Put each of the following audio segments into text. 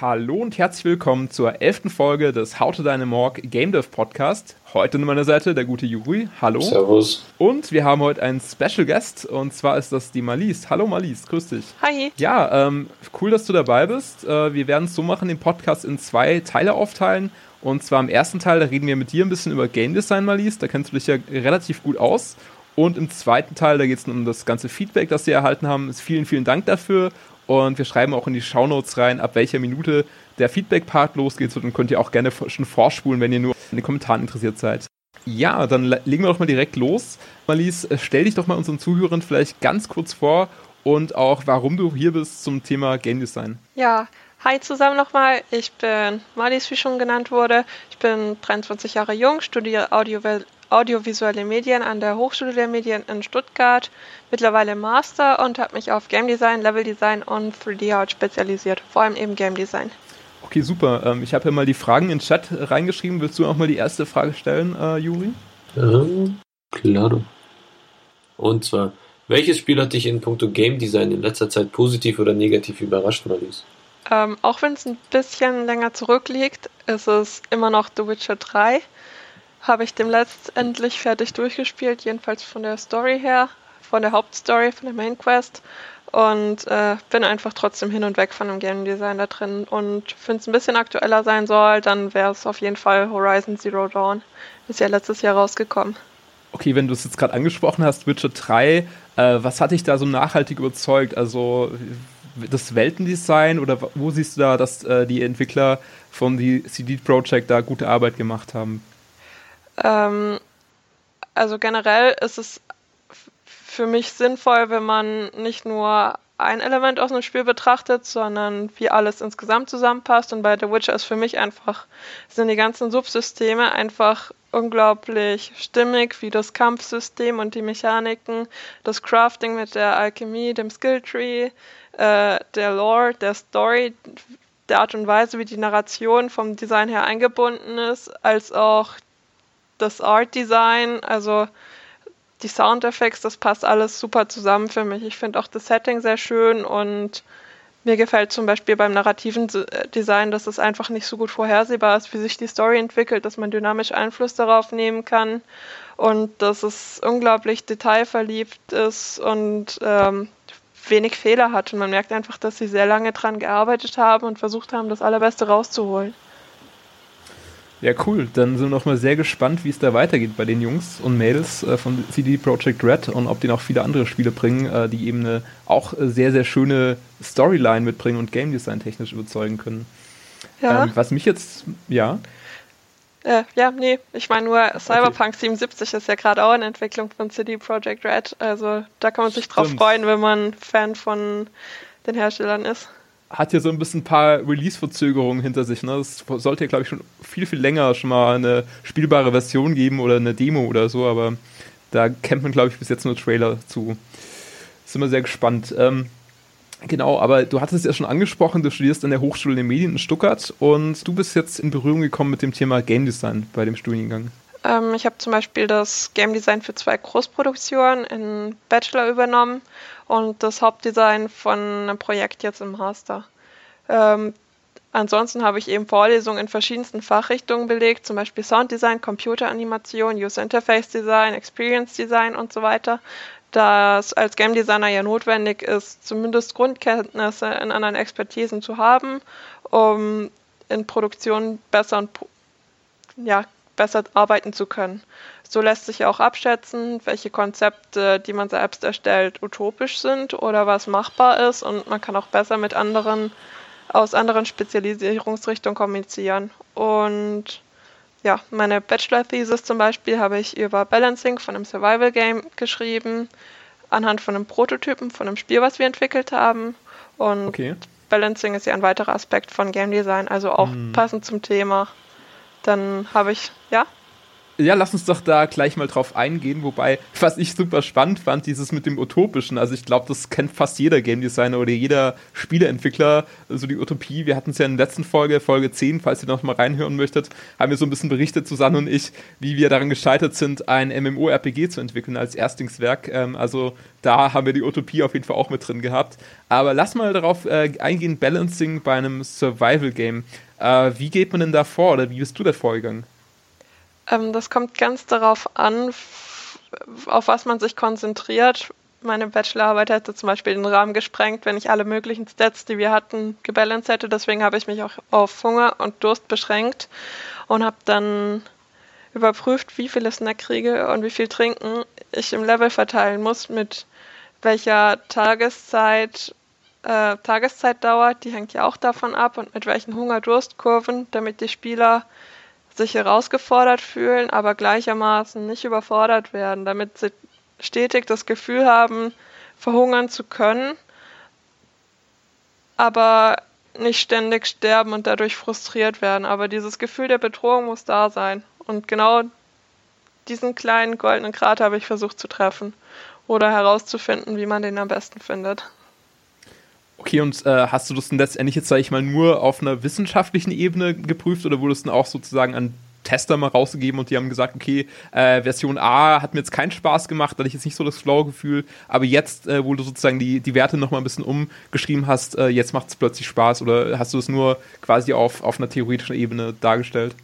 Hallo und herzlich willkommen zur elften Folge des How to Dynamorg Game Dev Podcast. Heute an meiner Seite der gute Juri. Hallo. Servus. Und wir haben heute einen Special Guest und zwar ist das die Malise. Hallo Malise, grüß dich. Hi. Ja, ähm, cool, dass du dabei bist. Äh, wir werden es so machen, den Podcast in zwei Teile aufteilen. Und zwar im ersten Teil, da reden wir mit dir ein bisschen über Game Design, Malise. Da kennst du dich ja relativ gut aus. Und im zweiten Teil, da geht es um das ganze Feedback, das wir erhalten haben. Vielen, vielen Dank dafür. Und wir schreiben auch in die Shownotes rein, ab welcher Minute der Feedback-Part losgeht. Und könnt ihr auch gerne schon vorspulen, wenn ihr nur in den Kommentaren interessiert seid. Ja, dann legen wir doch mal direkt los. Marlies, äh, stell dich doch mal unseren Zuhörern vielleicht ganz kurz vor und auch, warum du hier bist zum Thema Game Design. Ja, hi zusammen nochmal. Ich bin Marlies, wie schon genannt wurde. Ich bin 23 Jahre jung, studiere Audio audiovisuelle Medien an der Hochschule der Medien in Stuttgart, mittlerweile Master und habe mich auf Game Design, Level Design und 3D Art spezialisiert, vor allem eben Game Design. Okay, super. Ähm, ich habe ja mal die Fragen in den Chat reingeschrieben. Willst du auch mal die erste Frage stellen, äh, Juri? Ähm, klar. Und zwar, welches Spiel hat dich in puncto Game Design in letzter Zeit positiv oder negativ überrascht, Marlies? Ähm, auch wenn es ein bisschen länger zurückliegt, ist es immer noch The Witcher 3 habe ich dem letztendlich fertig durchgespielt, jedenfalls von der Story her, von der Hauptstory, von der Main Quest. Und äh, bin einfach trotzdem hin und weg von dem Game Design da drin. Und wenn es ein bisschen aktueller sein soll, dann wäre es auf jeden Fall Horizon Zero Dawn. Ist ja letztes Jahr rausgekommen. Okay, wenn du es jetzt gerade angesprochen hast, Witcher 3, äh, was hat dich da so nachhaltig überzeugt? Also das Weltendesign oder wo siehst du da, dass äh, die Entwickler von die CD Projekt da gute Arbeit gemacht haben? Ähm, also generell ist es für mich sinnvoll, wenn man nicht nur ein Element aus einem Spiel betrachtet, sondern wie alles insgesamt zusammenpasst. Und bei The Witcher ist für mich einfach, sind die ganzen Subsysteme einfach unglaublich stimmig, wie das Kampfsystem und die Mechaniken, das Crafting mit der Alchemie, dem Skilltree, äh, der Lore, der Story, der Art und Weise, wie die Narration vom Design her eingebunden ist, als auch das Art Design, also die Soundeffekte, das passt alles super zusammen für mich. Ich finde auch das Setting sehr schön und mir gefällt zum Beispiel beim narrativen äh, Design, dass es einfach nicht so gut vorhersehbar ist, wie sich die Story entwickelt, dass man dynamisch Einfluss darauf nehmen kann und dass es unglaublich detailverliebt ist und ähm, wenig Fehler hat. Und man merkt einfach, dass sie sehr lange dran gearbeitet haben und versucht haben, das Allerbeste rauszuholen. Ja, cool. Dann sind wir noch mal sehr gespannt, wie es da weitergeht bei den Jungs und Mädels äh, von CD Projekt Red und ob die noch viele andere Spiele bringen, äh, die eben eine auch sehr, sehr schöne Storyline mitbringen und Game Design technisch überzeugen können. Ja. Ähm, was mich jetzt, ja. Äh, ja, nee, ich meine nur, Cyberpunk okay. 77 ist ja gerade auch in Entwicklung von CD Projekt Red. Also da kann man sich drauf Stimmt. freuen, wenn man Fan von den Herstellern ist hat ja so ein bisschen ein paar Release-Verzögerungen hinter sich. Ne? Es sollte ja, glaube ich, schon viel, viel länger schon mal eine spielbare Version geben oder eine Demo oder so, aber da kennt man, glaube ich, bis jetzt nur Trailer zu. Sind wir sehr gespannt. Ähm, genau, aber du hattest es ja schon angesprochen, du studierst an der Hochschule der Medien in Stuttgart und du bist jetzt in Berührung gekommen mit dem Thema Game Design bei dem Studiengang. Ähm, ich habe zum Beispiel das Game Design für zwei Großproduktionen in Bachelor übernommen und das Hauptdesign von einem Projekt jetzt im Master. Ähm, ansonsten habe ich eben Vorlesungen in verschiedensten Fachrichtungen belegt, zum Beispiel Sounddesign, Computeranimation, User Interface Design, Experience Design und so weiter. Da es als Game Designer ja notwendig ist, zumindest Grundkenntnisse in anderen Expertisen zu haben, um in Produktion besser und ja, besser arbeiten zu können. So lässt sich auch abschätzen, welche Konzepte, die man selbst erstellt, utopisch sind oder was machbar ist und man kann auch besser mit anderen aus anderen Spezialisierungsrichtungen kommunizieren. Und ja, meine Bachelor-Thesis zum Beispiel habe ich über Balancing von einem Survival-Game geschrieben, anhand von einem Prototypen von einem Spiel, was wir entwickelt haben. Und okay. Balancing ist ja ein weiterer Aspekt von Game Design, also auch hm. passend zum Thema. Dann habe ich, ja? Ja, lass uns doch da gleich mal drauf eingehen, wobei, was ich super spannend fand, dieses mit dem Utopischen. Also ich glaube, das kennt fast jeder Game Designer oder jeder Spieleentwickler, so also die Utopie. Wir hatten es ja in der letzten Folge, Folge 10, falls ihr noch mal reinhören möchtet, haben wir so ein bisschen berichtet, Susanne und ich, wie wir daran gescheitert sind, ein MMORPG zu entwickeln als Erstlingswerk. Ähm, also da haben wir die Utopie auf jeden Fall auch mit drin gehabt. Aber lass mal darauf äh, eingehen, Balancing bei einem Survival-Game. Äh, wie geht man denn da vor oder wie bist du da vorgegangen? Ähm, das kommt ganz darauf an, auf was man sich konzentriert. Meine Bachelorarbeit hätte zum Beispiel den Rahmen gesprengt, wenn ich alle möglichen Stats, die wir hatten, gebalanced hätte. Deswegen habe ich mich auch auf Hunger und Durst beschränkt und habe dann überprüft, wie viele Snack kriege und wie viel Trinken ich im Level verteilen muss, mit welcher Tageszeit, äh, Tageszeitdauer, die hängt ja auch davon ab, und mit welchen Hunger-Durst-Kurven, damit die Spieler sich herausgefordert fühlen, aber gleichermaßen nicht überfordert werden, damit sie stetig das Gefühl haben, verhungern zu können, aber nicht ständig sterben und dadurch frustriert werden. Aber dieses Gefühl der Bedrohung muss da sein. Und genau diesen kleinen goldenen Grat habe ich versucht zu treffen oder herauszufinden, wie man den am besten findet. Okay, und äh, hast du das denn letztendlich jetzt, sage ich mal, nur auf einer wissenschaftlichen Ebene geprüft oder wurde es dann auch sozusagen an Tester mal rausgegeben und die haben gesagt, okay, äh, Version A hat mir jetzt keinen Spaß gemacht, da hatte ich jetzt nicht so das Flow-Gefühl, aber jetzt, äh, wo du sozusagen die, die Werte nochmal ein bisschen umgeschrieben hast, äh, jetzt macht es plötzlich Spaß oder hast du es nur quasi auf, auf einer theoretischen Ebene dargestellt?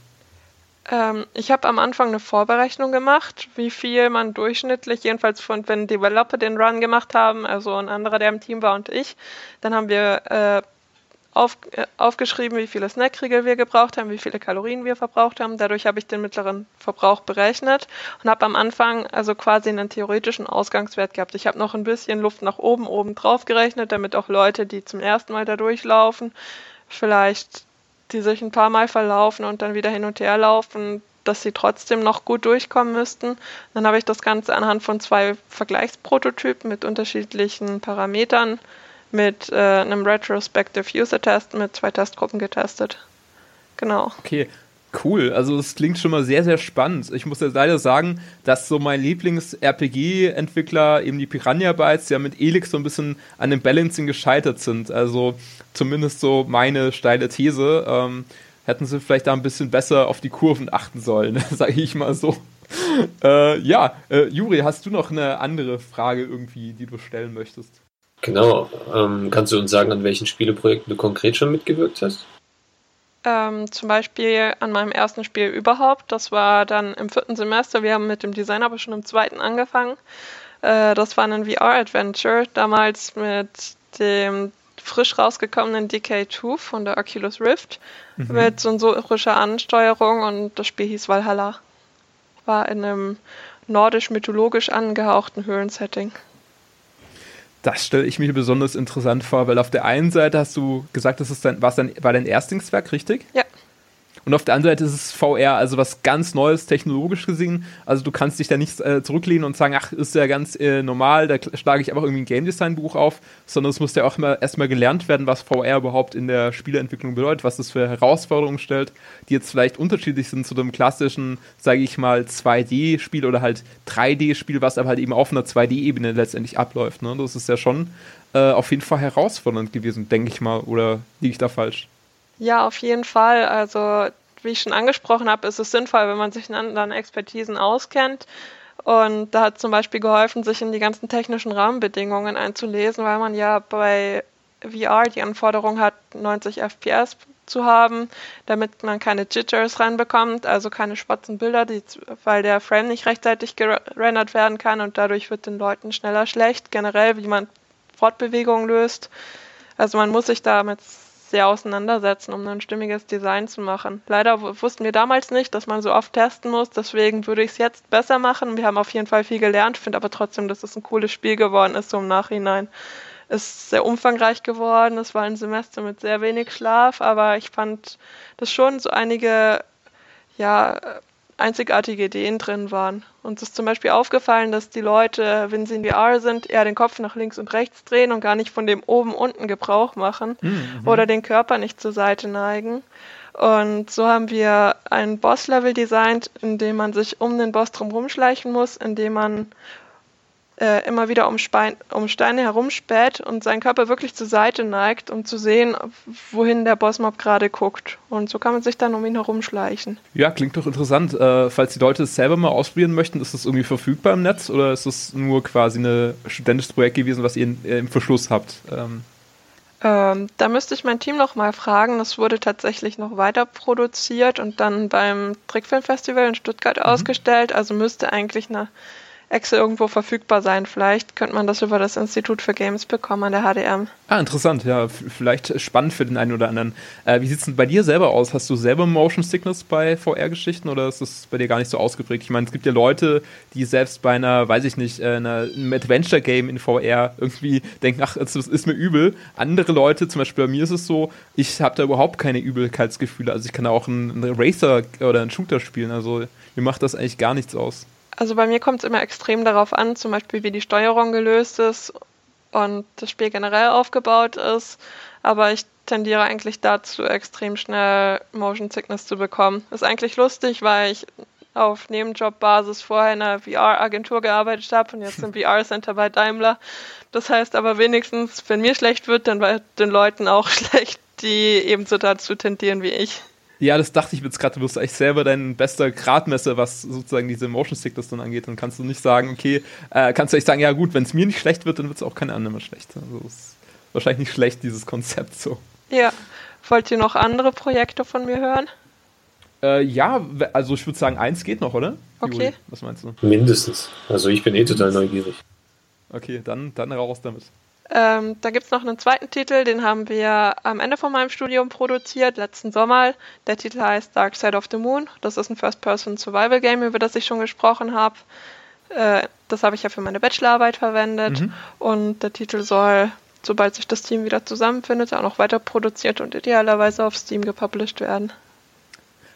Ähm, ich habe am Anfang eine Vorberechnung gemacht, wie viel man durchschnittlich, jedenfalls von wenn Developer den Run gemacht haben, also ein anderer, der im Team war und ich, dann haben wir äh, auf, äh, aufgeschrieben, wie viele Snackriegel wir gebraucht haben, wie viele Kalorien wir verbraucht haben. Dadurch habe ich den mittleren Verbrauch berechnet und habe am Anfang also quasi einen theoretischen Ausgangswert gehabt. Ich habe noch ein bisschen Luft nach oben, oben drauf gerechnet, damit auch Leute, die zum ersten Mal da durchlaufen, vielleicht die sich ein paar Mal verlaufen und dann wieder hin und her laufen, dass sie trotzdem noch gut durchkommen müssten. Dann habe ich das Ganze anhand von zwei Vergleichsprototypen mit unterschiedlichen Parametern mit äh, einem Retrospective User Test mit zwei Testgruppen getestet. Genau. Okay, Cool, also es klingt schon mal sehr, sehr spannend. Ich muss ja leider sagen, dass so mein Lieblings-RPG-Entwickler, eben die Piranha Bytes, ja mit Elix so ein bisschen an dem Balancing gescheitert sind. Also zumindest so meine steile These. Ähm, hätten sie vielleicht da ein bisschen besser auf die Kurven achten sollen, sage ich mal so. Äh, ja, äh, Juri, hast du noch eine andere Frage irgendwie, die du stellen möchtest? Genau. Ähm, kannst du uns sagen, an welchen Spieleprojekten du konkret schon mitgewirkt hast? Ähm, zum Beispiel an meinem ersten Spiel überhaupt. Das war dann im vierten Semester. Wir haben mit dem Design aber schon im zweiten angefangen. Äh, das war ein VR-Adventure, damals mit dem frisch rausgekommenen DK2 von der Oculus Rift mhm. mit sensorischer Ansteuerung und das Spiel hieß Valhalla. War in einem nordisch-mythologisch angehauchten Höhlensetting. Das stelle ich mir besonders interessant vor, weil auf der einen Seite hast du gesagt, das ist dein, dein, war dein Erstlingswerk, richtig? Ja. Und auf der anderen Seite ist es VR, also was ganz Neues technologisch gesehen. Also du kannst dich da nicht äh, zurücklehnen und sagen, ach, ist ja ganz äh, normal, da schlage ich einfach irgendwie ein Game Design Buch auf, sondern es muss ja auch immer erstmal gelernt werden, was VR überhaupt in der Spieleentwicklung bedeutet, was das für Herausforderungen stellt, die jetzt vielleicht unterschiedlich sind zu dem klassischen, sage ich mal, 2D-Spiel oder halt 3D-Spiel, was aber halt eben auf einer 2D-Ebene letztendlich abläuft. Ne? Das ist ja schon äh, auf jeden Fall herausfordernd gewesen, denke ich mal, oder liege ich da falsch? Ja, auf jeden Fall. Also, wie ich schon angesprochen habe, ist es sinnvoll, wenn man sich in anderen Expertisen auskennt. Und da hat zum Beispiel geholfen, sich in die ganzen technischen Rahmenbedingungen einzulesen, weil man ja bei VR die Anforderung hat, 90 FPS zu haben, damit man keine Jitters reinbekommt, also keine schwarzen Bilder, die, weil der Frame nicht rechtzeitig gerendert werden kann und dadurch wird den Leuten schneller schlecht. Generell, wie man Fortbewegungen löst. Also man muss sich damit sehr auseinandersetzen, um ein stimmiges Design zu machen. Leider wussten wir damals nicht, dass man so oft testen muss, deswegen würde ich es jetzt besser machen. Wir haben auf jeden Fall viel gelernt, finde aber trotzdem, dass es ein cooles Spiel geworden ist, so im Nachhinein. Ist sehr umfangreich geworden, es war ein Semester mit sehr wenig Schlaf, aber ich fand, dass schon so einige ja, einzigartige Ideen drin waren. Uns ist zum Beispiel aufgefallen, dass die Leute, wenn sie in VR sind, eher den Kopf nach links und rechts drehen und gar nicht von dem oben unten Gebrauch machen mhm. oder den Körper nicht zur Seite neigen. Und so haben wir ein Boss-Level designt, in dem man sich um den Boss drum schleichen muss, indem man äh, immer wieder um, Spein, um Steine herumspäht und seinen Körper wirklich zur Seite neigt, um zu sehen, wohin der Bossmob gerade guckt. Und so kann man sich dann um ihn herumschleichen. Ja, klingt doch interessant. Äh, falls die Leute es selber mal ausprobieren möchten, ist das irgendwie verfügbar im Netz oder ist das nur quasi ein studentisches Projekt gewesen, was ihr in, äh, im Verschluss habt? Ähm. Ähm, da müsste ich mein Team noch mal fragen. Das wurde tatsächlich noch weiter produziert und dann beim Trickfilmfestival in Stuttgart mhm. ausgestellt. Also müsste eigentlich eine Excel irgendwo verfügbar sein. Vielleicht könnte man das über das Institut für Games bekommen an der HDM. Ah, interessant, ja. Vielleicht spannend für den einen oder anderen. Äh, wie sieht es denn bei dir selber aus? Hast du selber Motion Sickness bei VR-Geschichten oder ist das bei dir gar nicht so ausgeprägt? Ich meine, es gibt ja Leute, die selbst bei einer, weiß ich nicht, äh, einer, einem Adventure-Game in VR irgendwie denken, ach, das ist mir übel. Andere Leute, zum Beispiel bei mir ist es so, ich habe da überhaupt keine Übelkeitsgefühle. Also ich kann da auch einen, einen Racer oder einen Shooter spielen. Also mir macht das eigentlich gar nichts aus. Also bei mir kommt es immer extrem darauf an, zum Beispiel wie die Steuerung gelöst ist und das Spiel generell aufgebaut ist. Aber ich tendiere eigentlich dazu, extrem schnell Motion Sickness zu bekommen. Ist eigentlich lustig, weil ich auf Nebenjobbasis vorher in einer VR-Agentur gearbeitet habe und jetzt im VR-Center bei Daimler. Das heißt aber wenigstens, wenn mir schlecht wird, dann bei den Leuten auch schlecht, die ebenso dazu tendieren wie ich. Ja, das dachte ich jetzt gerade. Du bist eigentlich selber dein bester Gradmesser, was sozusagen diese Motion Sickness dann angeht. Dann kannst du nicht sagen, okay, äh, kannst du echt sagen, ja gut, wenn es mir nicht schlecht wird, dann wird es auch kein anderer schlecht. Also ist wahrscheinlich nicht schlecht, dieses Konzept so. Ja. Wollt ihr noch andere Projekte von mir hören? Äh, ja, also ich würde sagen, eins geht noch, oder? Okay. Juli, was meinst du? Mindestens. Also ich bin eh total neugierig. Okay, dann, dann raus damit. Ähm, da gibt es noch einen zweiten Titel, den haben wir am Ende von meinem Studium produziert, letzten Sommer. Der Titel heißt Dark Side of the Moon. Das ist ein First-Person-Survival-Game, über das ich schon gesprochen habe. Äh, das habe ich ja für meine Bachelorarbeit verwendet. Mhm. Und der Titel soll, sobald sich das Team wieder zusammenfindet, auch noch weiter produziert und idealerweise auf Steam gepublished werden.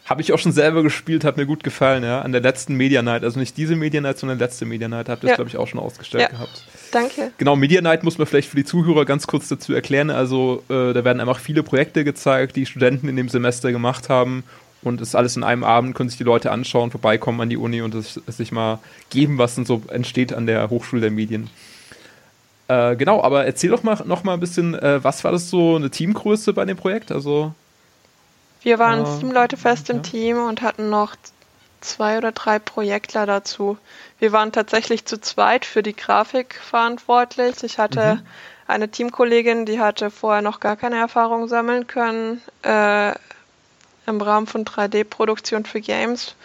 Habe ich auch schon selber gespielt, hat mir gut gefallen, ja. An der letzten Media Night, also nicht diese Media Night, sondern letzte Media Night, habt ihr ja. das, glaube ich, auch schon ausgestellt ja. gehabt. Danke. Genau, Media Night muss man vielleicht für die Zuhörer ganz kurz dazu erklären. Also, äh, da werden einfach viele Projekte gezeigt, die Studenten in dem Semester gemacht haben. Und ist alles in einem Abend, können sich die Leute anschauen, vorbeikommen an die Uni und es, es sich mal geben, was denn so entsteht an der Hochschule der Medien. Äh, genau, aber erzähl doch mal noch mal ein bisschen, äh, was war das so eine Teamgröße bei dem Projekt? Also wir waren uh, sieben Leute fest im Team und hatten noch zwei oder drei Projektler dazu. Wir waren tatsächlich zu zweit für die Grafik verantwortlich. Ich hatte mhm. eine Teamkollegin, die hatte vorher noch gar keine Erfahrung sammeln können äh, im Rahmen von 3D-Produktion für Games,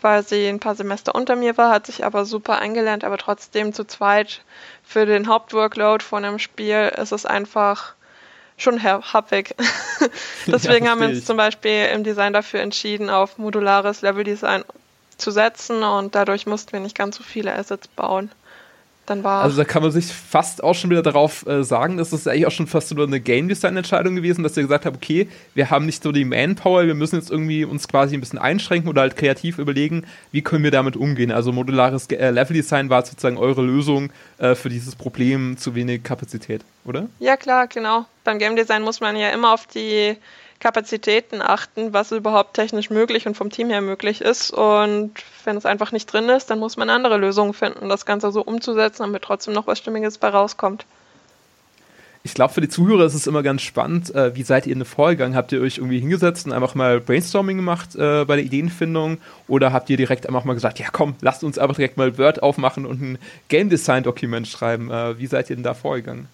weil sie ein paar Semester unter mir war, hat sich aber super eingelernt, aber trotzdem zu zweit für den Hauptworkload von einem Spiel ist es einfach schon happig. Deswegen ja, haben wir uns zum Beispiel im Design dafür entschieden, auf modulares Leveldesign zu setzen und dadurch mussten wir nicht ganz so viele Assets bauen. Dann war also da kann man sich fast auch schon wieder darauf äh, sagen, dass es eigentlich auch schon fast so eine Game Design Entscheidung gewesen, dass wir gesagt haben, okay, wir haben nicht so die Manpower, wir müssen jetzt irgendwie uns quasi ein bisschen einschränken oder halt kreativ überlegen, wie können wir damit umgehen. Also modulares äh, Level Design war sozusagen eure Lösung äh, für dieses Problem zu wenig Kapazität, oder? Ja klar, genau. Beim Game Design muss man ja immer auf die Kapazitäten achten, was überhaupt technisch möglich und vom Team her möglich ist. Und wenn es einfach nicht drin ist, dann muss man andere Lösungen finden, das Ganze so umzusetzen, damit trotzdem noch was Stimmiges bei rauskommt. Ich glaube, für die Zuhörer ist es immer ganz spannend. Äh, wie seid ihr in den Vorgang? Habt ihr euch irgendwie hingesetzt und einfach mal Brainstorming gemacht äh, bei der Ideenfindung? Oder habt ihr direkt einfach mal gesagt, ja komm, lasst uns einfach direkt mal Word aufmachen und ein Game Design Dokument schreiben? Äh, wie seid ihr denn da vorgegangen?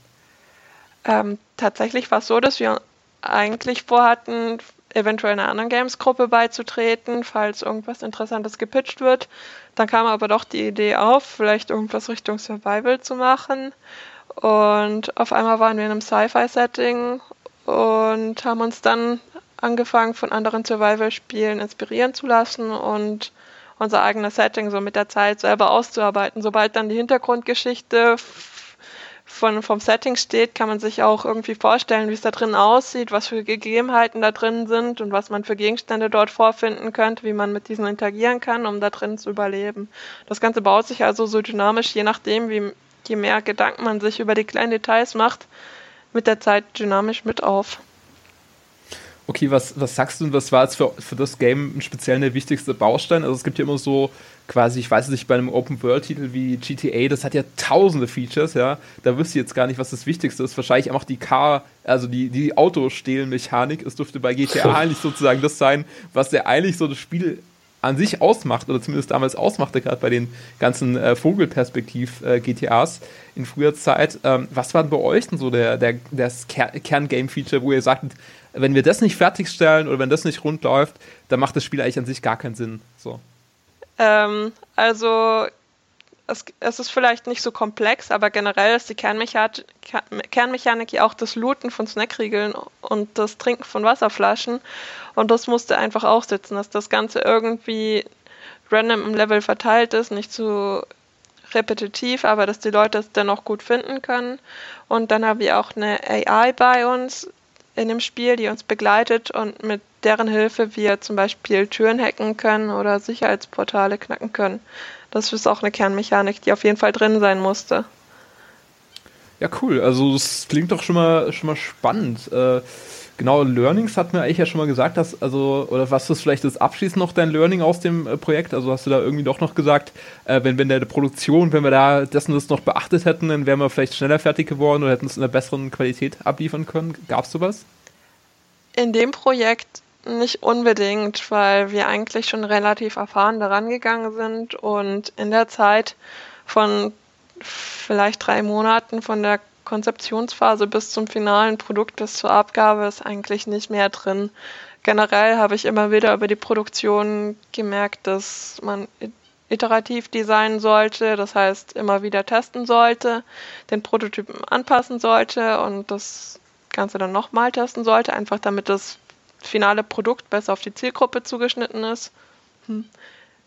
Ähm, tatsächlich war es so, dass wir eigentlich vorhatten, eventuell einer anderen Games-Gruppe beizutreten, falls irgendwas Interessantes gepitcht wird. Dann kam aber doch die Idee auf, vielleicht irgendwas Richtung Survival zu machen. Und auf einmal waren wir in einem Sci-Fi-Setting und haben uns dann angefangen, von anderen Survival-Spielen inspirieren zu lassen und unser eigenes Setting so mit der Zeit selber auszuarbeiten. Sobald dann die Hintergrundgeschichte von, vom Setting steht, kann man sich auch irgendwie vorstellen, wie es da drin aussieht, was für Gegebenheiten da drin sind und was man für Gegenstände dort vorfinden könnte, wie man mit diesen interagieren kann, um da drin zu überleben. Das Ganze baut sich also so dynamisch, je nachdem, wie je mehr Gedanken man sich über die kleinen Details macht, mit der Zeit dynamisch mit auf. Okay, was, was sagst du und was war jetzt für, für das Game speziell der wichtigste Baustein? Also es gibt ja immer so quasi, ich weiß nicht, bei einem Open-World-Titel wie GTA, das hat ja tausende Features, ja. Da wüsste ich jetzt gar nicht, was das Wichtigste ist. Wahrscheinlich auch die Car, also die, die Autostehlen-Mechanik. Es dürfte bei GTA eigentlich sozusagen das sein, was ja eigentlich so das Spiel an sich ausmacht, oder zumindest damals ausmachte, gerade bei den ganzen äh, Vogelperspektiv-GTAs äh, in früher Zeit. Ähm, was war denn bei euch denn so der, der, das Kern-Game-Feature, wo ihr sagtet, wenn wir das nicht fertigstellen oder wenn das nicht rund läuft, dann macht das Spiel eigentlich an sich gar keinen Sinn. So. Ähm, also es, es, ist vielleicht nicht so komplex, aber generell ist die Kernmechanik, Kernmechanik ja auch das Looten von Snackriegeln und das Trinken von Wasserflaschen. Und das musste einfach auch sitzen, dass das Ganze irgendwie random im Level verteilt ist, nicht zu repetitiv, aber dass die Leute es dennoch gut finden können. Und dann haben wir auch eine AI bei uns, in dem Spiel, die uns begleitet und mit deren Hilfe wir zum Beispiel Türen hacken können oder Sicherheitsportale knacken können. Das ist auch eine Kernmechanik, die auf jeden Fall drin sein musste. Ja, cool. Also das klingt doch schon mal, schon mal spannend. Äh, genau, Learnings hat mir eigentlich ja schon mal gesagt, dass, also, oder was ist vielleicht das abschließend noch dein Learning aus dem äh, Projekt? Also hast du da irgendwie doch noch gesagt, äh, wenn, wenn der Produktion, wenn wir da dessen das noch beachtet hätten, dann wären wir vielleicht schneller fertig geworden oder hätten es in einer besseren Qualität abliefern können. Gab es sowas? In dem Projekt nicht unbedingt, weil wir eigentlich schon relativ erfahren daran gegangen sind und in der Zeit von vielleicht drei Monaten von der Konzeptionsphase bis zum finalen Produkt bis zur Abgabe ist eigentlich nicht mehr drin. Generell habe ich immer wieder über die Produktion gemerkt, dass man iterativ designen sollte, das heißt immer wieder testen sollte, den Prototypen anpassen sollte und das Ganze dann nochmal testen sollte, einfach damit das finale Produkt besser auf die Zielgruppe zugeschnitten ist. Hm.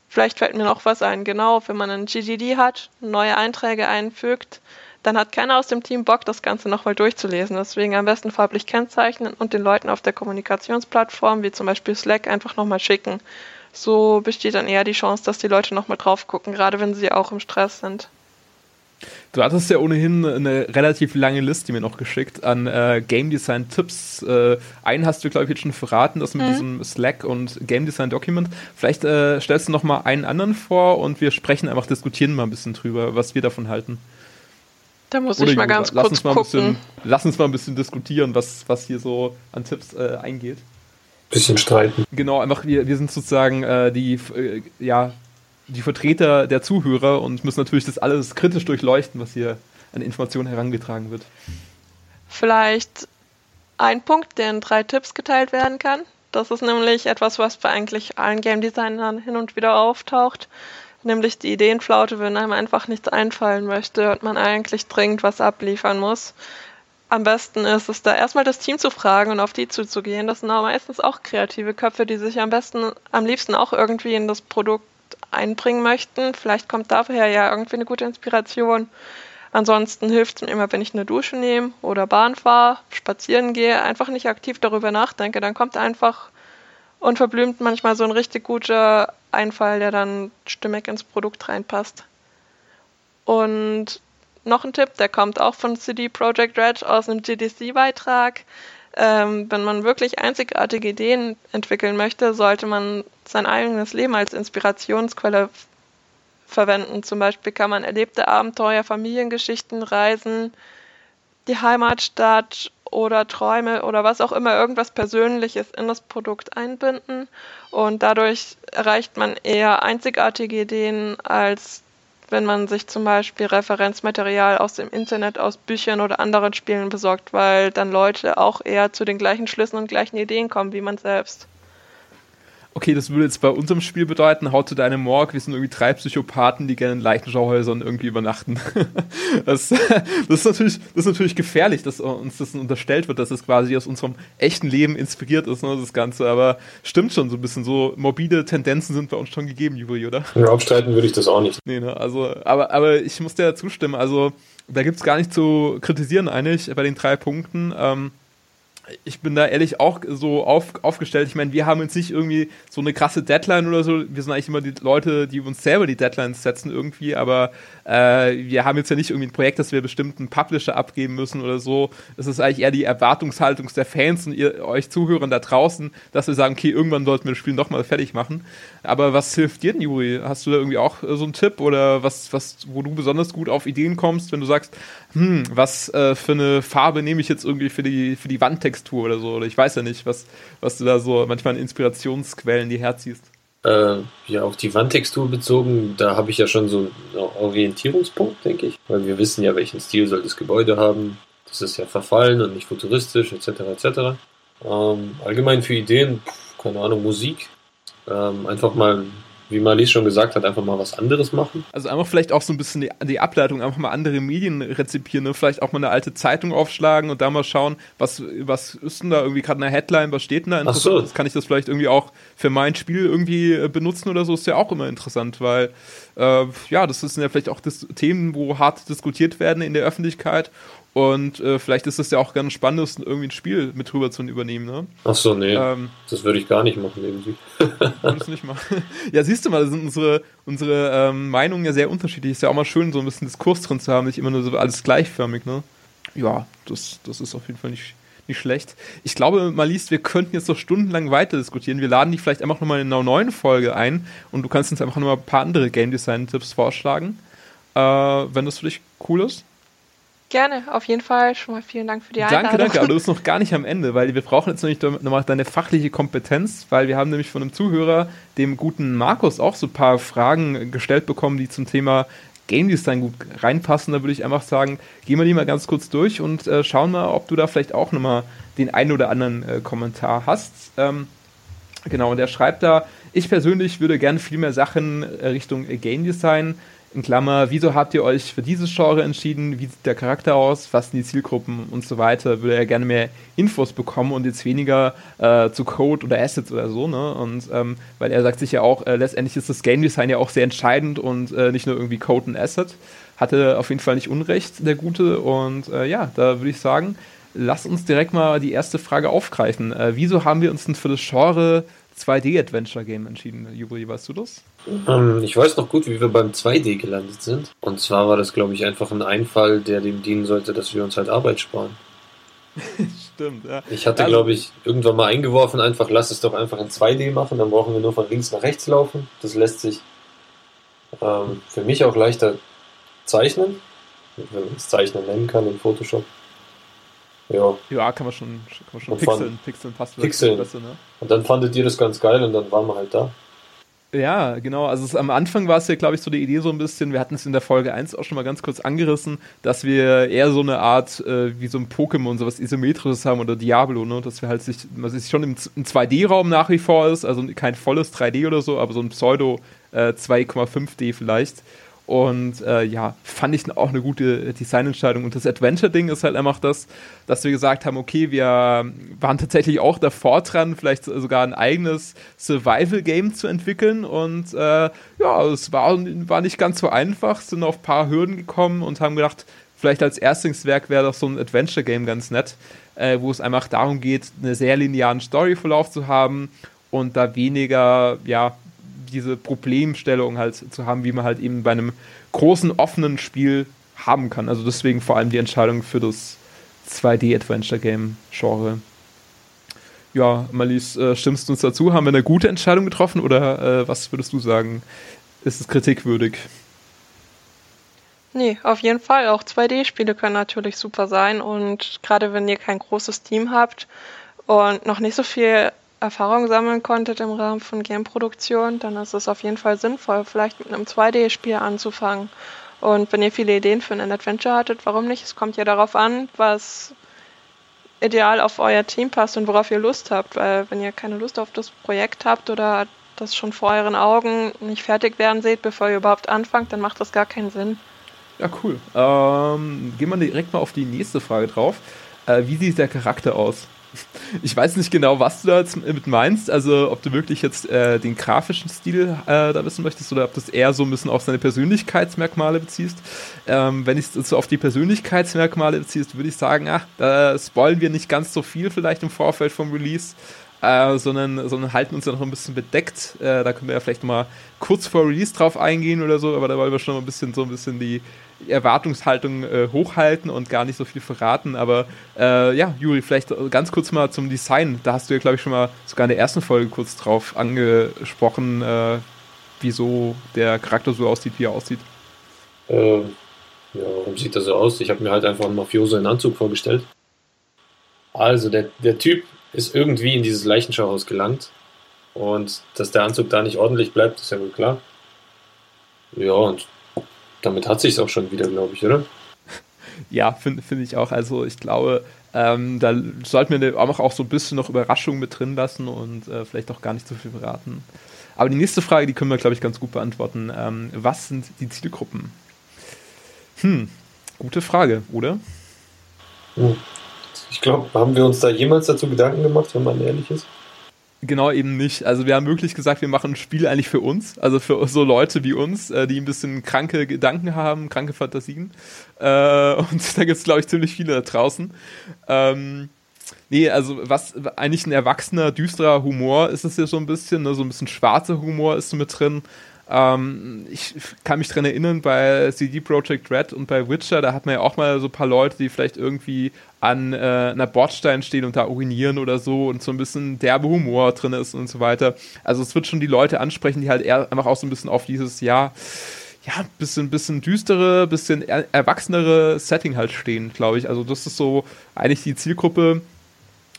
Vielleicht fällt mir noch was ein, genau, wenn man einen GGD hat, neue Einträge einfügt, dann hat keiner aus dem Team Bock, das Ganze nochmal durchzulesen. Deswegen am besten farblich kennzeichnen und den Leuten auf der Kommunikationsplattform, wie zum Beispiel Slack, einfach nochmal schicken. So besteht dann eher die Chance, dass die Leute nochmal drauf gucken, gerade wenn sie auch im Stress sind. Du hattest ja ohnehin eine relativ lange Liste mir noch geschickt an äh, Game Design Tipps. Äh, einen hast du, glaube ich, jetzt schon verraten, das mit mhm. diesem Slack und Game Design Document. Vielleicht äh, stellst du noch mal einen anderen vor und wir sprechen einfach, diskutieren mal ein bisschen drüber, was wir davon halten. Da muss Oder ich mal ganz lass kurz uns mal gucken. Bisschen, lass uns mal ein bisschen diskutieren, was, was hier so an Tipps äh, eingeht. Bisschen streiten. Genau, einfach wir, wir sind sozusagen äh, die, äh, ja, die Vertreter der Zuhörer und müssen natürlich das alles kritisch durchleuchten, was hier an Informationen herangetragen wird. Vielleicht ein Punkt, der in drei Tipps geteilt werden kann. Das ist nämlich etwas, was bei eigentlich allen Game Designern hin und wieder auftaucht nämlich die Ideenflaute, wenn einem einfach nichts einfallen möchte und man eigentlich dringend was abliefern muss. Am besten ist es da erstmal das Team zu fragen und auf die zuzugehen. Das sind auch meistens auch kreative Köpfe, die sich am besten, am liebsten auch irgendwie in das Produkt einbringen möchten. Vielleicht kommt daher ja irgendwie eine gute Inspiration. Ansonsten hilft es mir immer, wenn ich eine Dusche nehme oder Bahn fahre, spazieren gehe, einfach nicht aktiv darüber nachdenke. Dann kommt einfach unverblümt manchmal so ein richtig guter Einfall, der dann stimmig ins Produkt reinpasst. Und noch ein Tipp, der kommt auch von CD Projekt Red aus einem GDC-Beitrag. Ähm, wenn man wirklich einzigartige Ideen entwickeln möchte, sollte man sein eigenes Leben als Inspirationsquelle verwenden. Zum Beispiel kann man erlebte Abenteuer, Familiengeschichten, Reisen, die Heimatstadt oder Träume oder was auch immer, irgendwas Persönliches in das Produkt einbinden. Und dadurch erreicht man eher einzigartige Ideen, als wenn man sich zum Beispiel Referenzmaterial aus dem Internet, aus Büchern oder anderen Spielen besorgt, weil dann Leute auch eher zu den gleichen Schlüssen und gleichen Ideen kommen wie man selbst okay, das würde jetzt bei unserem Spiel bedeuten, haut zu deinem Morg, wir sind irgendwie drei Psychopathen, die gerne in Leichenschauhäusern irgendwie übernachten. das, das, ist natürlich, das ist natürlich gefährlich, dass uns das unterstellt wird, dass es quasi aus unserem echten Leben inspiriert ist, ne, das Ganze. Aber stimmt schon so ein bisschen, so morbide Tendenzen sind bei uns schon gegeben, Juri, oder? Ja, abstreiten würde ich das auch nicht. Nee, ne, also, aber, aber ich muss dir zustimmen, also da gibt es gar nicht zu kritisieren eigentlich bei den drei Punkten. Ähm, ich bin da ehrlich auch so auf, aufgestellt. Ich meine, wir haben jetzt nicht irgendwie so eine krasse Deadline oder so. Wir sind eigentlich immer die Leute, die uns selber die Deadlines setzen irgendwie, aber äh, wir haben jetzt ja nicht irgendwie ein Projekt, das wir bestimmten Publisher abgeben müssen oder so. Es ist eigentlich eher die Erwartungshaltung der Fans und ihr, euch Zuhörern da draußen, dass wir sagen, okay, irgendwann sollten wir das Spiel nochmal fertig machen. Aber was hilft dir denn, Juri? Hast du da irgendwie auch äh, so einen Tipp oder was, was, wo du besonders gut auf Ideen kommst, wenn du sagst, hm, was äh, für eine Farbe nehme ich jetzt irgendwie für die, für die Wandtextur oder so? Oder ich weiß ja nicht, was, was du da so manchmal an Inspirationsquellen dir herziehst. Äh, ja, auf die Wandtextur bezogen, da habe ich ja schon so einen Orientierungspunkt, denke ich. Weil wir wissen ja, welchen Stil soll das Gebäude haben. Das ist ja verfallen und nicht futuristisch, etc. etc. Ähm, allgemein für Ideen, keine Ahnung, Musik. Ähm, einfach mal wie Marlies schon gesagt hat, einfach mal was anderes machen. Also einfach vielleicht auch so ein bisschen die, die Ableitung, einfach mal andere Medien rezipieren, ne? vielleicht auch mal eine alte Zeitung aufschlagen und da mal schauen, was, was ist denn da irgendwie gerade eine Headline, was steht denn da interessant? So. Kann ich das vielleicht irgendwie auch für mein Spiel irgendwie äh, benutzen oder so, ist ja auch immer interessant, weil äh, ja, das sind ja vielleicht auch Themen, wo hart diskutiert werden in der Öffentlichkeit und äh, vielleicht ist es ja auch ganz spannend, irgendwie ein Spiel mit rüber zu übernehmen, ne? Ach so, nee. Ähm, das würde ich gar nicht machen, irgendwie. Würdest nicht machen. Ja, siehst du mal, da sind unsere, unsere ähm, Meinungen ja sehr unterschiedlich. Ist ja auch mal schön, so ein bisschen Diskurs drin zu haben, nicht immer nur so alles gleichförmig, ne? Ja, das, das ist auf jeden Fall nicht, nicht schlecht. Ich glaube, Malice, wir könnten jetzt noch stundenlang weiter diskutieren. Wir laden dich vielleicht einfach nochmal in einer neuen Folge ein und du kannst uns einfach nochmal ein paar andere Game Design-Tipps vorschlagen, äh, wenn das für dich cool ist. Gerne, auf jeden Fall. Schon mal vielen Dank für die Einladung. Danke, danke. Aber du bist noch gar nicht am Ende, weil wir brauchen jetzt nämlich nochmal deine fachliche Kompetenz, weil wir haben nämlich von einem Zuhörer, dem guten Markus, auch so ein paar Fragen gestellt bekommen, die zum Thema Game Design gut reinpassen. Da würde ich einfach sagen, gehen wir die mal ganz kurz durch und äh, schauen mal, ob du da vielleicht auch nochmal den einen oder anderen äh, Kommentar hast. Ähm, genau, und der schreibt da, ich persönlich würde gerne viel mehr Sachen äh, Richtung Game Design in Klammer, wieso habt ihr euch für dieses Genre entschieden? Wie sieht der Charakter aus? Was sind die Zielgruppen und so weiter? Würde er gerne mehr Infos bekommen und jetzt weniger äh, zu Code oder Assets oder so, ne? Und ähm, weil er sagt sich ja auch, äh, letztendlich ist das Game Design ja auch sehr entscheidend und äh, nicht nur irgendwie Code und Asset. Hatte auf jeden Fall nicht Unrecht, der Gute. Und äh, ja, da würde ich sagen, lass uns direkt mal die erste Frage aufgreifen. Äh, wieso haben wir uns denn für das Genre 2D-Adventure-Game entschieden. Juri, weißt du das? Ähm, ich weiß noch gut, wie wir beim 2D gelandet sind. Und zwar war das, glaube ich, einfach ein Einfall, der dem dienen sollte, dass wir uns halt Arbeit sparen. Stimmt, ja. Ich hatte, also, glaube ich, irgendwann mal eingeworfen, einfach lass es doch einfach in 2D machen, dann brauchen wir nur von links nach rechts laufen. Das lässt sich ähm, für mich auch leichter zeichnen, wenn man es Zeichnen nennen kann in Photoshop. Ja. Ja, kann man schon, kann man schon pixeln. Pixeln passt pixeln. besser, ne? Und dann fandet ihr das ganz geil und dann waren wir halt da. Ja, genau. Also es, am Anfang war es ja, glaube ich, so die Idee so ein bisschen, wir hatten es in der Folge 1 auch schon mal ganz kurz angerissen, dass wir eher so eine Art, äh, wie so ein Pokémon, sowas Isometrisches haben oder Diablo, ne? Dass wir halt sich, was sich schon im, im 2D-Raum nach wie vor ist, also kein volles 3D oder so, aber so ein Pseudo äh, 2,5D vielleicht. Und äh, ja, fand ich auch eine gute Designentscheidung. Und das Adventure-Ding ist halt einfach das, dass wir gesagt haben, okay, wir waren tatsächlich auch davor dran, vielleicht sogar ein eigenes Survival-Game zu entwickeln. Und äh, ja, es war, war nicht ganz so einfach, sind auf ein paar Hürden gekommen und haben gedacht, vielleicht als Erstlingswerk wäre doch so ein Adventure-Game ganz nett, äh, wo es einfach darum geht, einen sehr linearen Storyverlauf zu haben und da weniger, ja, diese Problemstellung halt zu haben, wie man halt eben bei einem großen offenen Spiel haben kann. Also deswegen vor allem die Entscheidung für das 2D-Adventure-Game-Genre. Ja, Malis, äh, stimmst du uns dazu? Haben wir eine gute Entscheidung getroffen oder äh, was würdest du sagen? Ist es kritikwürdig? Nee, auf jeden Fall. Auch 2D-Spiele können natürlich super sein und gerade wenn ihr kein großes Team habt und noch nicht so viel Erfahrung sammeln konntet im Rahmen von Gameproduktion, dann ist es auf jeden Fall sinnvoll, vielleicht mit einem 2D-Spiel anzufangen. Und wenn ihr viele Ideen für ein Adventure hattet, warum nicht? Es kommt ja darauf an, was ideal auf euer Team passt und worauf ihr Lust habt. Weil wenn ihr keine Lust auf das Projekt habt oder das schon vor euren Augen nicht fertig werden seht, bevor ihr überhaupt anfangt, dann macht das gar keinen Sinn. Ja, cool. Ähm, gehen wir direkt mal auf die nächste Frage drauf. Äh, wie sieht der Charakter aus? Ich weiß nicht genau, was du da jetzt mit meinst. Also, ob du wirklich jetzt äh, den grafischen Stil äh, da wissen möchtest oder ob du es eher so ein bisschen auf seine Persönlichkeitsmerkmale beziehst. Ähm, wenn ich es so auf die Persönlichkeitsmerkmale beziehst, würde ich sagen, ach, da spoilen wir nicht ganz so viel vielleicht im Vorfeld vom Release äh, sondern, sondern halten uns ja noch ein bisschen bedeckt. Äh, da können wir ja vielleicht mal kurz vor Release drauf eingehen oder so, aber da wollen wir schon mal ein bisschen so ein bisschen die Erwartungshaltung äh, hochhalten und gar nicht so viel verraten. Aber äh, ja, Juri, vielleicht ganz kurz mal zum Design. Da hast du ja, glaube ich, schon mal sogar in der ersten Folge kurz drauf angesprochen, äh, wieso der Charakter so aussieht, wie er aussieht. Ähm, ja, warum sieht er so aus? Ich habe mir halt einfach einen Mafioso in Anzug vorgestellt. Also, der, der Typ ist irgendwie in dieses Leichenschauhaus gelangt. Und dass der Anzug da nicht ordentlich bleibt, ist ja wohl klar. Ja, und damit hat sich auch schon wieder, glaube ich, oder? Ja, finde find ich auch. Also ich glaube, ähm, da sollten wir auch, auch so ein bisschen noch Überraschung mit drin lassen und äh, vielleicht auch gar nicht so viel beraten. Aber die nächste Frage, die können wir, glaube ich, ganz gut beantworten. Ähm, was sind die Zielgruppen? Hm, gute Frage, oder? Ich glaube, haben wir uns da jemals dazu Gedanken gemacht, wenn man ehrlich ist? Genau eben nicht. Also wir haben wirklich gesagt, wir machen ein Spiel eigentlich für uns, also für so Leute wie uns, äh, die ein bisschen kranke Gedanken haben, kranke Fantasien. Äh, und da gibt es, glaube ich, ziemlich viele da draußen. Ähm, nee, also was eigentlich ein erwachsener, düsterer Humor ist es ja so ein bisschen, ne? so ein bisschen schwarzer Humor ist mit drin. Ähm, ich kann mich dran erinnern, bei CD Projekt Red und bei Witcher, da hat man ja auch mal so ein paar Leute, die vielleicht irgendwie an äh, einer Bordstein stehen und da urinieren oder so und so ein bisschen derbe Humor drin ist und so weiter. Also es wird schon die Leute ansprechen, die halt eher einfach auch so ein bisschen auf dieses, ja, ja, bisschen, bisschen düstere, bisschen er erwachsenere Setting halt stehen, glaube ich. Also das ist so eigentlich die Zielgruppe,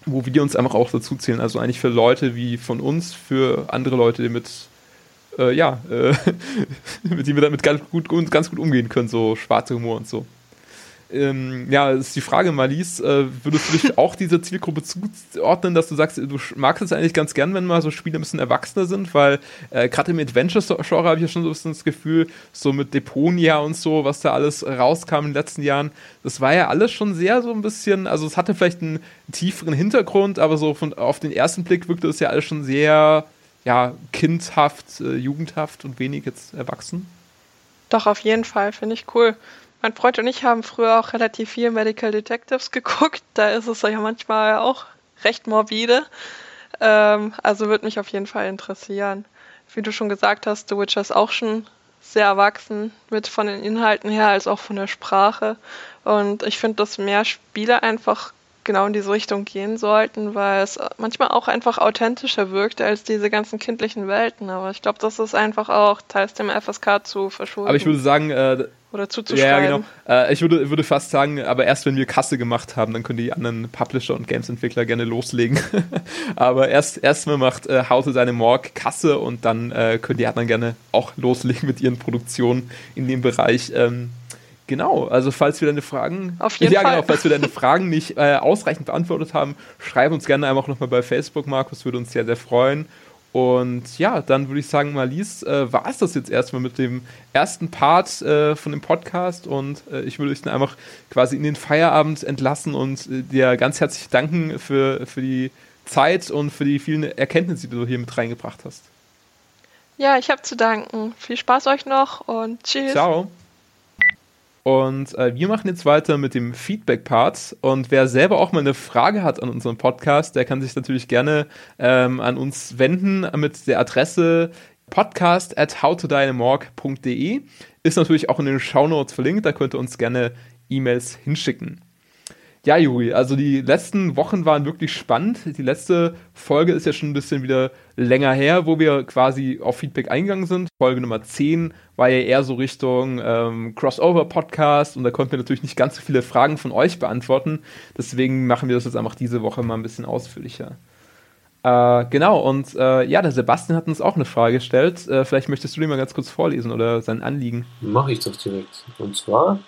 wo wir uns einfach auch dazu zählen. Also eigentlich für Leute wie von uns, für andere Leute, die mit äh, ja, äh, mit dem wir damit ganz gut, ganz gut umgehen können, so schwarze Humor und so. Ähm, ja, ist die Frage, Marlies, äh, würdest du dich auch dieser Zielgruppe zuordnen, dass du sagst, du magst es eigentlich ganz gern, wenn mal so Spiele ein bisschen erwachsener sind, weil äh, gerade im Adventure-Genre habe ich ja schon so ein bisschen das Gefühl, so mit Deponia und so, was da alles rauskam in den letzten Jahren, das war ja alles schon sehr so ein bisschen, also es hatte vielleicht einen tieferen Hintergrund, aber so von auf den ersten Blick wirkte es ja alles schon sehr ja, kindhaft, äh, jugendhaft und wenig jetzt erwachsen? Doch, auf jeden Fall, finde ich cool. Mein Freund und ich haben früher auch relativ viel Medical Detectives geguckt. Da ist es ja manchmal auch recht morbide. Ähm, also würde mich auf jeden Fall interessieren. Wie du schon gesagt hast, The Witcher ist auch schon sehr erwachsen, mit von den Inhalten her als auch von der Sprache. Und ich finde, dass mehr Spiele einfach genau in diese Richtung gehen sollten, weil es manchmal auch einfach authentischer wirkt als diese ganzen kindlichen Welten. Aber ich glaube, das ist einfach auch teils dem FSK zu verschulden. Aber ich würde sagen, äh, oder zuzuschreiben. Ja, genau. Äh, ich würde, würde fast sagen, aber erst wenn wir Kasse gemacht haben, dann können die anderen Publisher und Games-Entwickler gerne loslegen. aber erst, mal macht äh, How to Deine Morg Kasse und dann äh, können die anderen gerne auch loslegen mit ihren Produktionen in dem Bereich. Ähm, Genau, also falls wir deine Fragen, Auf jeden ja, Fall. genau, falls wir deine Fragen nicht äh, ausreichend beantwortet haben, schreib uns gerne einfach nochmal bei Facebook, Markus, würde uns sehr, sehr freuen. Und ja, dann würde ich sagen, Marlies, äh, war es das jetzt erstmal mit dem ersten Part äh, von dem Podcast und äh, ich würde dich dann einfach quasi in den Feierabend entlassen und äh, dir ganz herzlich danken für, für die Zeit und für die vielen Erkenntnisse, die du hier mit reingebracht hast. Ja, ich habe zu danken. Viel Spaß euch noch und tschüss. Ciao. Und äh, wir machen jetzt weiter mit dem Feedback-Part. Und wer selber auch mal eine Frage hat an unseren Podcast, der kann sich natürlich gerne ähm, an uns wenden mit der Adresse podcast at howtodynamorg.de. Ist natürlich auch in den Shownotes verlinkt, da könnt ihr uns gerne E-Mails hinschicken. Ja, Juri, also die letzten Wochen waren wirklich spannend. Die letzte Folge ist ja schon ein bisschen wieder länger her, wo wir quasi auf Feedback eingegangen sind. Folge Nummer 10 war ja eher so Richtung ähm, Crossover-Podcast und da konnten wir natürlich nicht ganz so viele Fragen von euch beantworten. Deswegen machen wir das jetzt einfach diese Woche mal ein bisschen ausführlicher. Äh, genau, und äh, ja, der Sebastian hat uns auch eine Frage gestellt. Äh, vielleicht möchtest du die mal ganz kurz vorlesen oder sein Anliegen. Mache ich doch direkt. Und zwar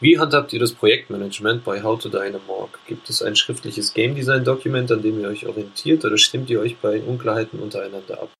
wie handhabt ihr das Projektmanagement bei How to Dynamorg? Gibt es ein schriftliches Game Design Dokument, an dem ihr euch orientiert oder stimmt ihr euch bei Unklarheiten untereinander ab?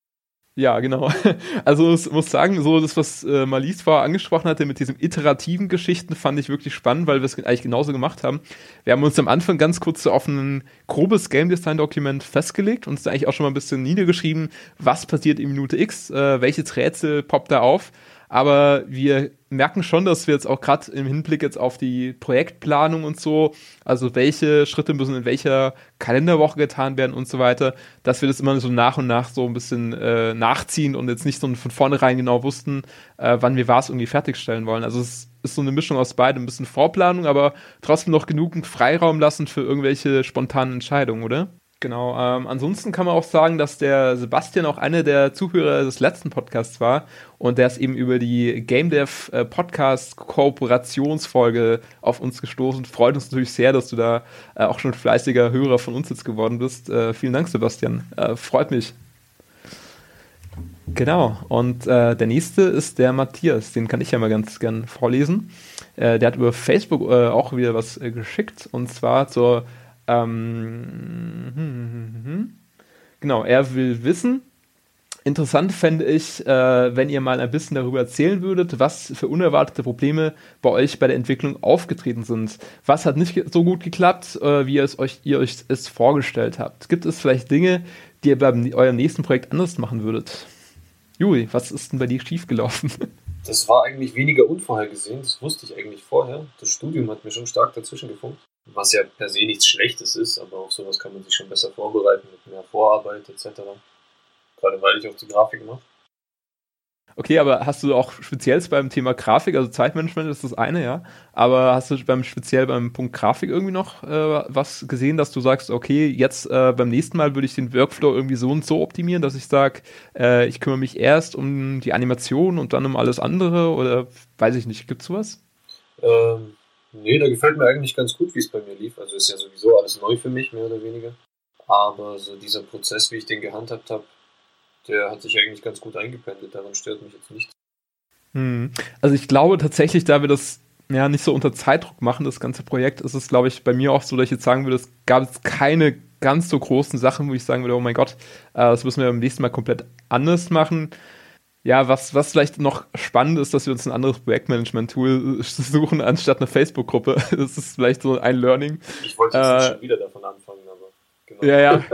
Ja, genau. Also ich muss sagen, so das, was äh, Malis vorher angesprochen hatte mit diesen iterativen Geschichten, fand ich wirklich spannend, weil wir es eigentlich genauso gemacht haben. Wir haben uns am Anfang ganz kurz so auf ein grobes Game Design Dokument festgelegt und uns da eigentlich auch schon mal ein bisschen niedergeschrieben, was passiert in Minute X, äh, welches Rätsel poppt da auf. Aber wir merken schon, dass wir jetzt auch gerade im Hinblick jetzt auf die Projektplanung und so, also welche Schritte müssen in welcher Kalenderwoche getan werden und so weiter, dass wir das immer so nach und nach so ein bisschen äh, nachziehen und jetzt nicht so von vornherein genau wussten, äh, wann wir was irgendwie fertigstellen wollen. Also es ist so eine Mischung aus beidem, ein bisschen Vorplanung, aber trotzdem noch genügend Freiraum lassen für irgendwelche spontanen Entscheidungen, oder? Genau, ähm, ansonsten kann man auch sagen, dass der Sebastian auch einer der Zuhörer des letzten Podcasts war und der ist eben über die Game Dev äh, Podcast Kooperationsfolge auf uns gestoßen. Freut uns natürlich sehr, dass du da äh, auch schon fleißiger Hörer von uns jetzt geworden bist. Äh, vielen Dank, Sebastian. Äh, freut mich. Genau, und äh, der nächste ist der Matthias, den kann ich ja mal ganz gern vorlesen. Äh, der hat über Facebook auch wieder was geschickt und zwar zur ähm, hm, hm, hm, genau, er will wissen. Interessant fände ich, äh, wenn ihr mal ein bisschen darüber erzählen würdet, was für unerwartete Probleme bei euch bei der Entwicklung aufgetreten sind. Was hat nicht so gut geklappt, äh, wie ihr es euch, ihr euch es vorgestellt habt? Gibt es vielleicht Dinge, die ihr bei eurem nächsten Projekt anders machen würdet? Juri, was ist denn bei dir schiefgelaufen? Das war eigentlich weniger unvorhergesehen, das wusste ich eigentlich vorher. Das Studium hat mir schon stark dazwischen gefunkt was ja per se nichts Schlechtes ist, aber auf sowas kann man sich schon besser vorbereiten mit mehr Vorarbeit etc. Gerade weil ich auch die Grafik mache. Okay, aber hast du auch speziell beim Thema Grafik, also Zeitmanagement ist das eine, ja, aber hast du beim speziell beim Punkt Grafik irgendwie noch äh, was gesehen, dass du sagst, okay, jetzt äh, beim nächsten Mal würde ich den Workflow irgendwie so und so optimieren, dass ich sage, äh, ich kümmere mich erst um die Animation und dann um alles andere oder weiß ich nicht, gibt's sowas? Ähm, Nee, da gefällt mir eigentlich ganz gut, wie es bei mir lief. Also ist ja sowieso alles neu für mich, mehr oder weniger. Aber so dieser Prozess, wie ich den gehandhabt habe, der hat sich eigentlich ganz gut eingependelt. Daran stört mich jetzt nichts. Hm. Also ich glaube tatsächlich, da wir das ja nicht so unter Zeitdruck machen, das ganze Projekt, ist es, glaube ich, bei mir auch so, dass ich jetzt sagen würde, es gab jetzt keine ganz so großen Sachen, wo ich sagen würde, oh mein Gott, äh, das müssen wir beim nächsten Mal komplett anders machen ja, was, was vielleicht noch spannend ist, dass wir uns ein anderes Projektmanagement-Tool suchen, anstatt eine Facebook-Gruppe. Das ist vielleicht so ein Learning. Ich wollte jetzt äh, schon wieder davon anfangen. Genau. Ja, ja.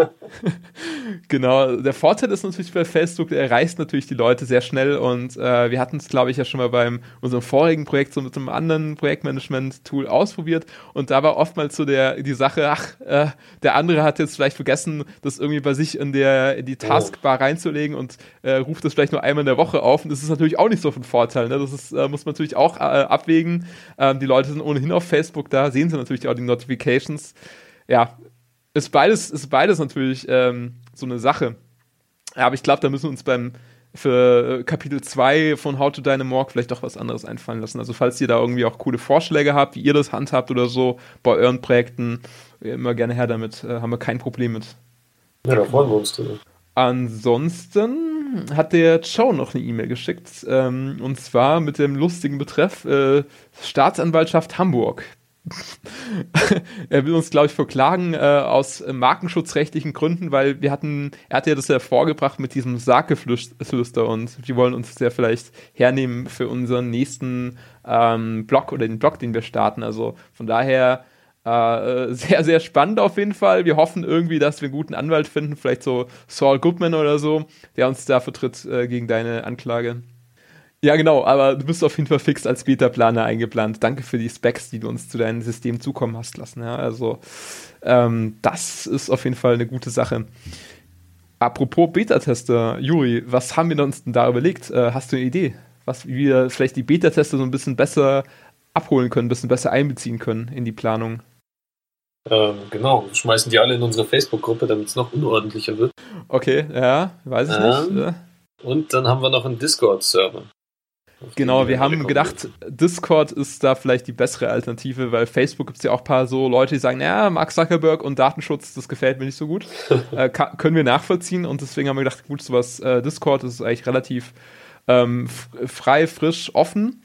genau. Der Vorteil ist natürlich bei Facebook, der erreicht natürlich die Leute sehr schnell und äh, wir hatten es, glaube ich, ja schon mal beim unserem vorigen Projekt so mit einem anderen Projektmanagement-Tool ausprobiert und da war oftmals so der, die Sache, ach, äh, der andere hat jetzt vielleicht vergessen, das irgendwie bei sich in, der, in die. Taskbar oh. reinzulegen und äh, ruft das vielleicht nur einmal in der Woche auf und das ist natürlich auch nicht so von Vorteil. Ne? Das ist, äh, muss man natürlich auch äh, abwägen. Ähm, die Leute sind ohnehin auf Facebook da, sehen sie natürlich auch die Notifications ja, ist beides, ist beides natürlich ähm, so eine Sache. Aber ich glaube, da müssen wir uns beim für äh, Kapitel 2 von How to Dynamorg vielleicht doch was anderes einfallen lassen. Also falls ihr da irgendwie auch coole Vorschläge habt, wie ihr das handhabt oder so bei euren Projekten, immer gerne her damit. Äh, haben wir kein Problem mit. Ja, da freuen wir uns drüber. Ansonsten hat der Joe noch eine E-Mail geschickt, ähm, und zwar mit dem lustigen Betreff äh, Staatsanwaltschaft Hamburg. er will uns, glaube ich, verklagen äh, aus markenschutzrechtlichen Gründen, weil wir hatten, er hat ja das ja vorgebracht mit diesem Sargeflüster und die wollen uns ja vielleicht hernehmen für unseren nächsten ähm, Blog oder den Blog, den wir starten. Also von daher äh, sehr, sehr spannend auf jeden Fall. Wir hoffen irgendwie, dass wir einen guten Anwalt finden, vielleicht so Saul Goodman oder so, der uns da vertritt äh, gegen deine Anklage. Ja, genau, aber du bist auf jeden Fall fix als Beta-Planer eingeplant. Danke für die Specs, die du uns zu deinem System zukommen hast lassen. Ja, also, ähm, das ist auf jeden Fall eine gute Sache. Apropos Beta-Tester, Juri, was haben wir uns denn da überlegt? Äh, hast du eine Idee, was wie wir vielleicht die Beta-Tester so ein bisschen besser abholen können, ein bisschen besser einbeziehen können in die Planung? Ähm, genau, wir schmeißen die alle in unsere Facebook-Gruppe, damit es noch unordentlicher wird. Okay, ja, weiß ich ähm, nicht. Ja. Und dann haben wir noch einen Discord-Server. Genau, wir haben gedacht, Discord ist da vielleicht die bessere Alternative, weil Facebook gibt es ja auch ein paar so Leute, die sagen, ja, Mark Zuckerberg und Datenschutz, das gefällt mir nicht so gut. äh, können wir nachvollziehen und deswegen haben wir gedacht, gut, sowas äh, Discord ist eigentlich relativ ähm, frei, frisch, offen.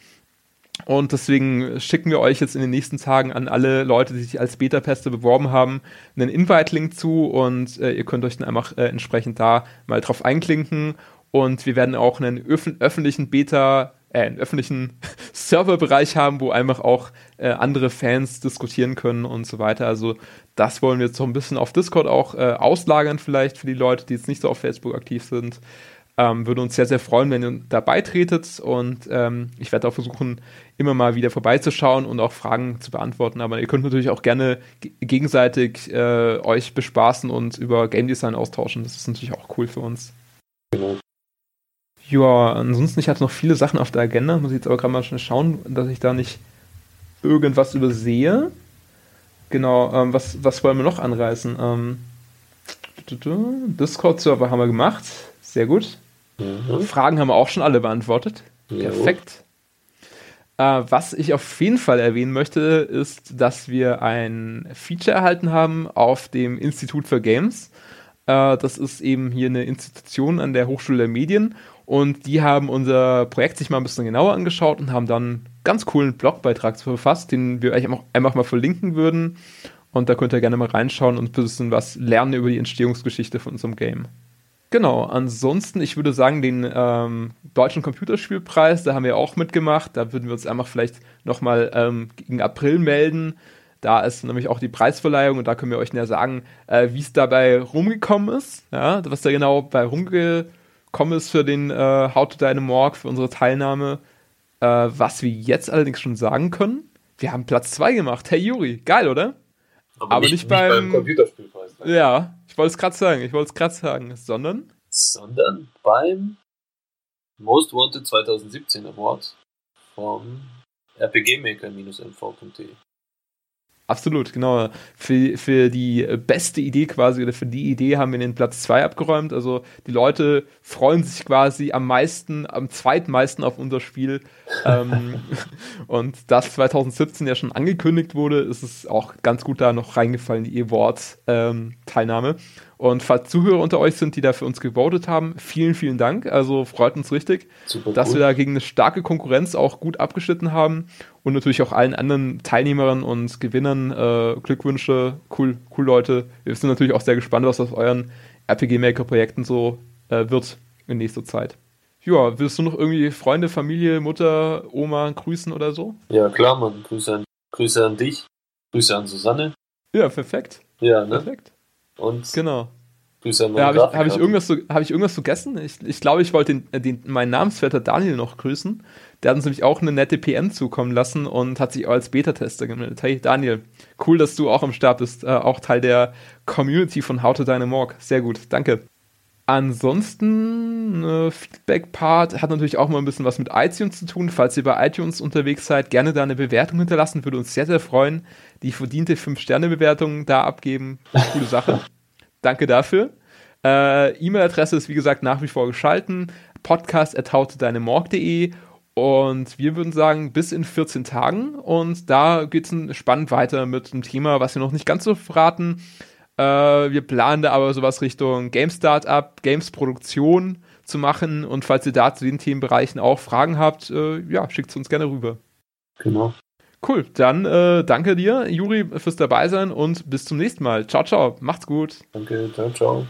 Und deswegen schicken wir euch jetzt in den nächsten Tagen an alle Leute, die sich als Beta-Pester beworben haben, einen Invite-Link zu und äh, ihr könnt euch dann einfach äh, entsprechend da mal drauf einklinken Und wir werden auch einen öf öffentlichen Beta, äh, einen öffentlichen Serverbereich haben, wo einfach auch äh, andere Fans diskutieren können und so weiter. Also das wollen wir jetzt so ein bisschen auf Discord auch äh, auslagern, vielleicht für die Leute, die jetzt nicht so auf Facebook aktiv sind. Ähm, würde uns sehr, sehr freuen, wenn ihr dabei tretet und ähm, ich werde auch versuchen, immer mal wieder vorbeizuschauen und auch Fragen zu beantworten. Aber ihr könnt natürlich auch gerne gegenseitig äh, euch bespaßen und über Game Design austauschen. Das ist natürlich auch cool für uns. Genau. Ja, ansonsten, ich hatte noch viele Sachen auf der Agenda, muss ich jetzt aber gerade mal schnell schauen, dass ich da nicht irgendwas übersehe. Genau, ähm, was, was wollen wir noch anreißen? Ähm, Discord-Server haben wir gemacht. Sehr gut. Mhm. Fragen haben wir auch schon alle beantwortet. Jo. Perfekt. Äh, was ich auf jeden Fall erwähnen möchte, ist, dass wir ein Feature erhalten haben auf dem Institut für Games. Äh, das ist eben hier eine Institution an der Hochschule der Medien und die haben unser Projekt sich mal ein bisschen genauer angeschaut und haben dann einen ganz coolen Blogbeitrag verfasst, den wir euch einfach mal verlinken würden. Und da könnt ihr gerne mal reinschauen und ein bisschen was lernen über die Entstehungsgeschichte von unserem Game. Genau, ansonsten, ich würde sagen, den ähm, deutschen Computerspielpreis, da haben wir auch mitgemacht. Da würden wir uns einfach vielleicht nochmal ähm, gegen April melden. Da ist nämlich auch die Preisverleihung und da können wir euch näher sagen, äh, wie es dabei rumgekommen ist. Ja, was da genau bei rumgekommen ist für den äh, How to Dynamorg, für unsere Teilnahme. Äh, was wir jetzt allerdings schon sagen können, wir haben Platz 2 gemacht. Hey Juri, geil, oder? Aber, Aber nicht, nicht, beim, beim Computerspielpreis. Ne? Ja, ich wollte es gerade sagen, ich wollte es gerade sagen, sondern? Sondern beim Most Wanted 2017 Award vom rpgmaker-mv.de. Absolut, genau. Für, für die beste Idee quasi oder für die Idee haben wir den Platz 2 abgeräumt. Also die Leute freuen sich quasi am meisten, am zweitmeisten auf unser Spiel. ähm, und das 2017 ja schon angekündigt wurde, ist es auch ganz gut da noch reingefallen, die E-Wort-Teilnahme. Ähm, und falls Zuhörer unter euch sind, die da für uns gewotet haben, vielen, vielen Dank. Also freut uns richtig, Super dass cool. wir da gegen eine starke Konkurrenz auch gut abgeschnitten haben. Und natürlich auch allen anderen Teilnehmerinnen und Gewinnern äh, Glückwünsche. Cool, cool, Leute. Wir sind natürlich auch sehr gespannt, was aus euren RPG-Maker-Projekten so äh, wird in nächster Zeit. Ja, willst du noch irgendwie Freunde, Familie, Mutter, Oma grüßen oder so? Ja, klar, Mann. Grüße an, Grüße an dich. Grüße an Susanne. Ja, perfekt. Ja, ne? Perfekt. Und genau. Grüße an ja, Habe ich, hab ich, irgendwas, so, hab ich irgendwas vergessen? Ich, ich glaube, ich wollte den, den, meinen Namensvetter Daniel noch grüßen. Der hat uns nämlich auch eine nette PM zukommen lassen und hat sich auch als Beta-Tester gemeldet. Hey Daniel, cool, dass du auch am Start bist. Äh, auch Teil der Community von How to Dynamorg. Sehr gut, danke. Ansonsten, äh, Feedback-Part hat natürlich auch mal ein bisschen was mit iTunes zu tun. Falls ihr bei iTunes unterwegs seid, gerne da eine Bewertung hinterlassen, würde uns sehr, sehr freuen. Die verdiente 5-Sterne-Bewertung da abgeben. Coole Sache. Danke dafür. Äh, E-Mail-Adresse ist wie gesagt nach wie vor geschalten. Podcast podcast.hautedeinemorg.de und wir würden sagen, bis in 14 Tagen. Und da geht es spannend weiter mit einem Thema, was wir noch nicht ganz so verraten. Äh, wir planen da aber sowas Richtung Game Startup, Games Produktion zu machen. Und falls ihr da zu den Themenbereichen auch Fragen habt, äh, ja, schickt es uns gerne rüber. Genau. Cool, dann äh, danke dir, Juri, fürs Dabeisein und bis zum nächsten Mal. Ciao, ciao, macht's gut. Danke, ciao, ciao.